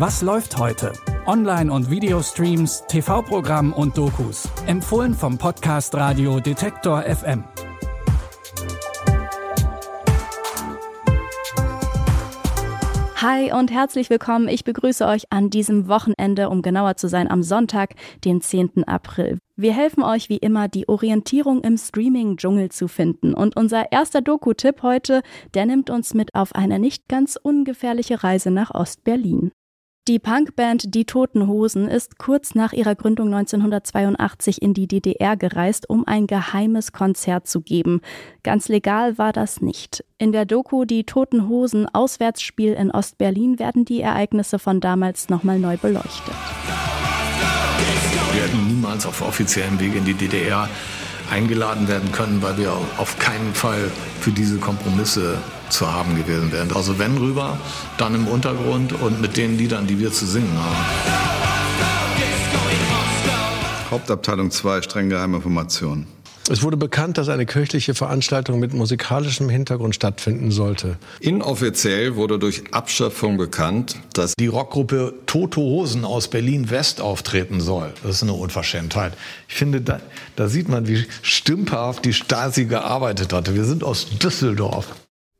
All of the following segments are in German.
Was läuft heute? Online- und Videostreams, TV-Programm und Dokus. Empfohlen vom Podcast Radio Detektor FM. Hi und herzlich willkommen. Ich begrüße euch an diesem Wochenende, um genauer zu sein, am Sonntag, den 10. April. Wir helfen euch wie immer, die Orientierung im Streaming-Dschungel zu finden. Und unser erster Doku-Tipp heute, der nimmt uns mit auf eine nicht ganz ungefährliche Reise nach Ostberlin. Die Punkband Die Toten Hosen ist kurz nach ihrer Gründung 1982 in die DDR gereist, um ein geheimes Konzert zu geben. Ganz legal war das nicht. In der Doku Die Toten Hosen Auswärtsspiel in Ostberlin werden die Ereignisse von damals nochmal neu beleuchtet. Wir hätten niemals auf offiziellem Weg in die DDR eingeladen werden können, weil wir auf keinen Fall für diese Kompromisse zu haben gewesen wären. Also wenn rüber, dann im Untergrund und mit den Liedern, die wir zu singen haben. Hauptabteilung 2, streng geheime Informationen. Es wurde bekannt, dass eine kirchliche Veranstaltung mit musikalischem Hintergrund stattfinden sollte. Inoffiziell wurde durch Abschöpfung bekannt, dass die Rockgruppe Toto Hosen aus Berlin-West auftreten soll. Das ist eine Unverschämtheit. Ich finde, da, da sieht man, wie stümperhaft die Stasi gearbeitet hatte. Wir sind aus Düsseldorf.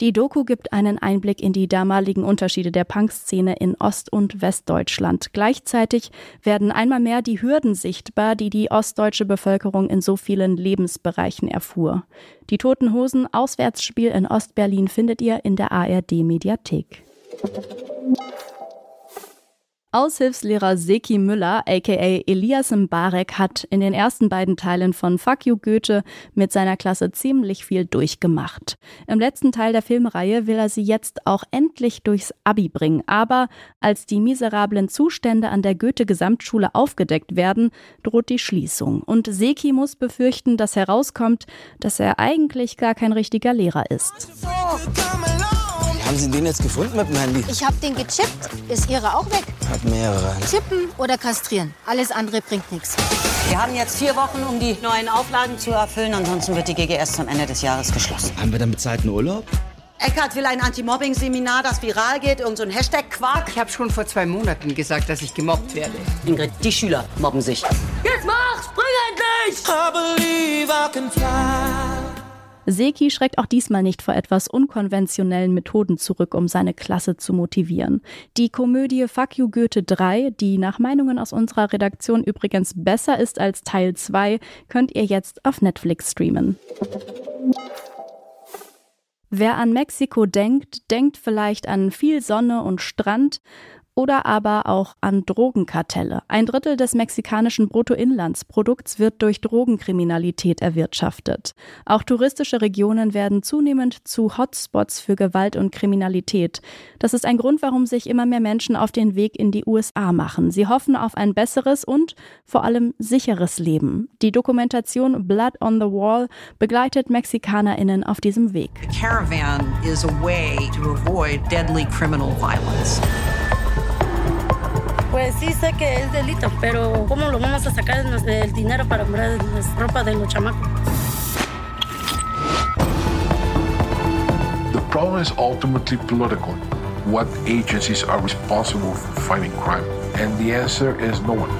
Die Doku gibt einen Einblick in die damaligen Unterschiede der Punkszene in Ost- und Westdeutschland. Gleichzeitig werden einmal mehr die Hürden sichtbar, die die ostdeutsche Bevölkerung in so vielen Lebensbereichen erfuhr. Die Toten Hosen Auswärtsspiel in Ostberlin findet ihr in der ARD Mediathek. Aushilfslehrer Seki Müller, aka Elias Mbarek, hat in den ersten beiden Teilen von Fuck You Goethe mit seiner Klasse ziemlich viel durchgemacht. Im letzten Teil der Filmreihe will er sie jetzt auch endlich durchs Abi bringen. Aber als die miserablen Zustände an der Goethe-Gesamtschule aufgedeckt werden, droht die Schließung. Und Seki muss befürchten, dass herauskommt, dass er eigentlich gar kein richtiger Lehrer ist. Haben Sie den jetzt gefunden mit dem Handy? Ich habe den gechippt. Ist Ihre auch weg? Hat mehrere. Chippen oder kastrieren. Alles andere bringt nichts. Wir haben jetzt vier Wochen, um die neuen Auflagen zu erfüllen. Ansonsten wird die GGS zum Ende des Jahres geschlossen. Haben wir dann bezahlten Urlaub? Eckart will ein Anti-Mobbing-Seminar, das viral geht. Irgend so ein Hashtag-Quark. Ich habe schon vor zwei Monaten gesagt, dass ich gemobbt werde. Ingrid, die Schüler mobben sich. Jetzt mach! Spring endlich! I believe I can fly. Seki schreckt auch diesmal nicht vor etwas unkonventionellen Methoden zurück, um seine Klasse zu motivieren. Die Komödie Fuck You Goethe 3, die nach Meinungen aus unserer Redaktion übrigens besser ist als Teil 2, könnt ihr jetzt auf Netflix streamen. Wer an Mexiko denkt, denkt vielleicht an viel Sonne und Strand oder aber auch an Drogenkartelle. Ein Drittel des mexikanischen Bruttoinlandsprodukts wird durch Drogenkriminalität erwirtschaftet. Auch touristische Regionen werden zunehmend zu Hotspots für Gewalt und Kriminalität. Das ist ein Grund, warum sich immer mehr Menschen auf den Weg in die USA machen. Sie hoffen auf ein besseres und vor allem sicheres Leben. Die Dokumentation Blood on the Wall begleitet Mexikanerinnen auf diesem Weg. The caravan is a way to avoid deadly criminal violence. Pues sí sé que es delito, pero ¿cómo lo vamos a sacar el dinero para comprar la ropa de los chamacos? The problem is ultimately political. What agencies are responsible for fighting crime? And the answer is no one.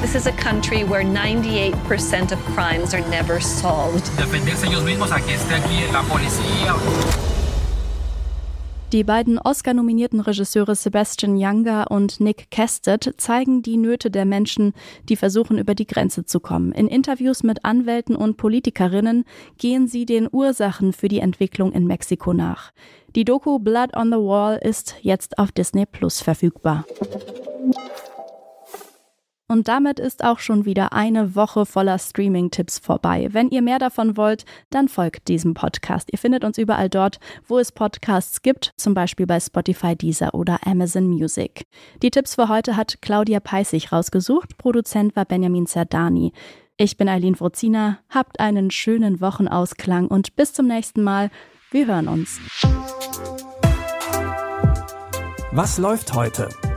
This is a country where 98% of crimes are never solved. Defenderse ellos mismos a que esté aquí la policía. Die beiden Oscar-nominierten Regisseure Sebastian Younger und Nick Kestet zeigen die Nöte der Menschen, die versuchen, über die Grenze zu kommen. In Interviews mit Anwälten und Politikerinnen gehen sie den Ursachen für die Entwicklung in Mexiko nach. Die Doku Blood on the Wall ist jetzt auf Disney Plus verfügbar. Und damit ist auch schon wieder eine Woche voller Streaming-Tipps vorbei. Wenn ihr mehr davon wollt, dann folgt diesem Podcast. Ihr findet uns überall dort, wo es Podcasts gibt, zum Beispiel bei Spotify, Deezer oder Amazon Music. Die Tipps für heute hat Claudia Peissig rausgesucht. Produzent war Benjamin Zerdani. Ich bin Eileen Wrozina. Habt einen schönen Wochenausklang und bis zum nächsten Mal. Wir hören uns. Was läuft heute?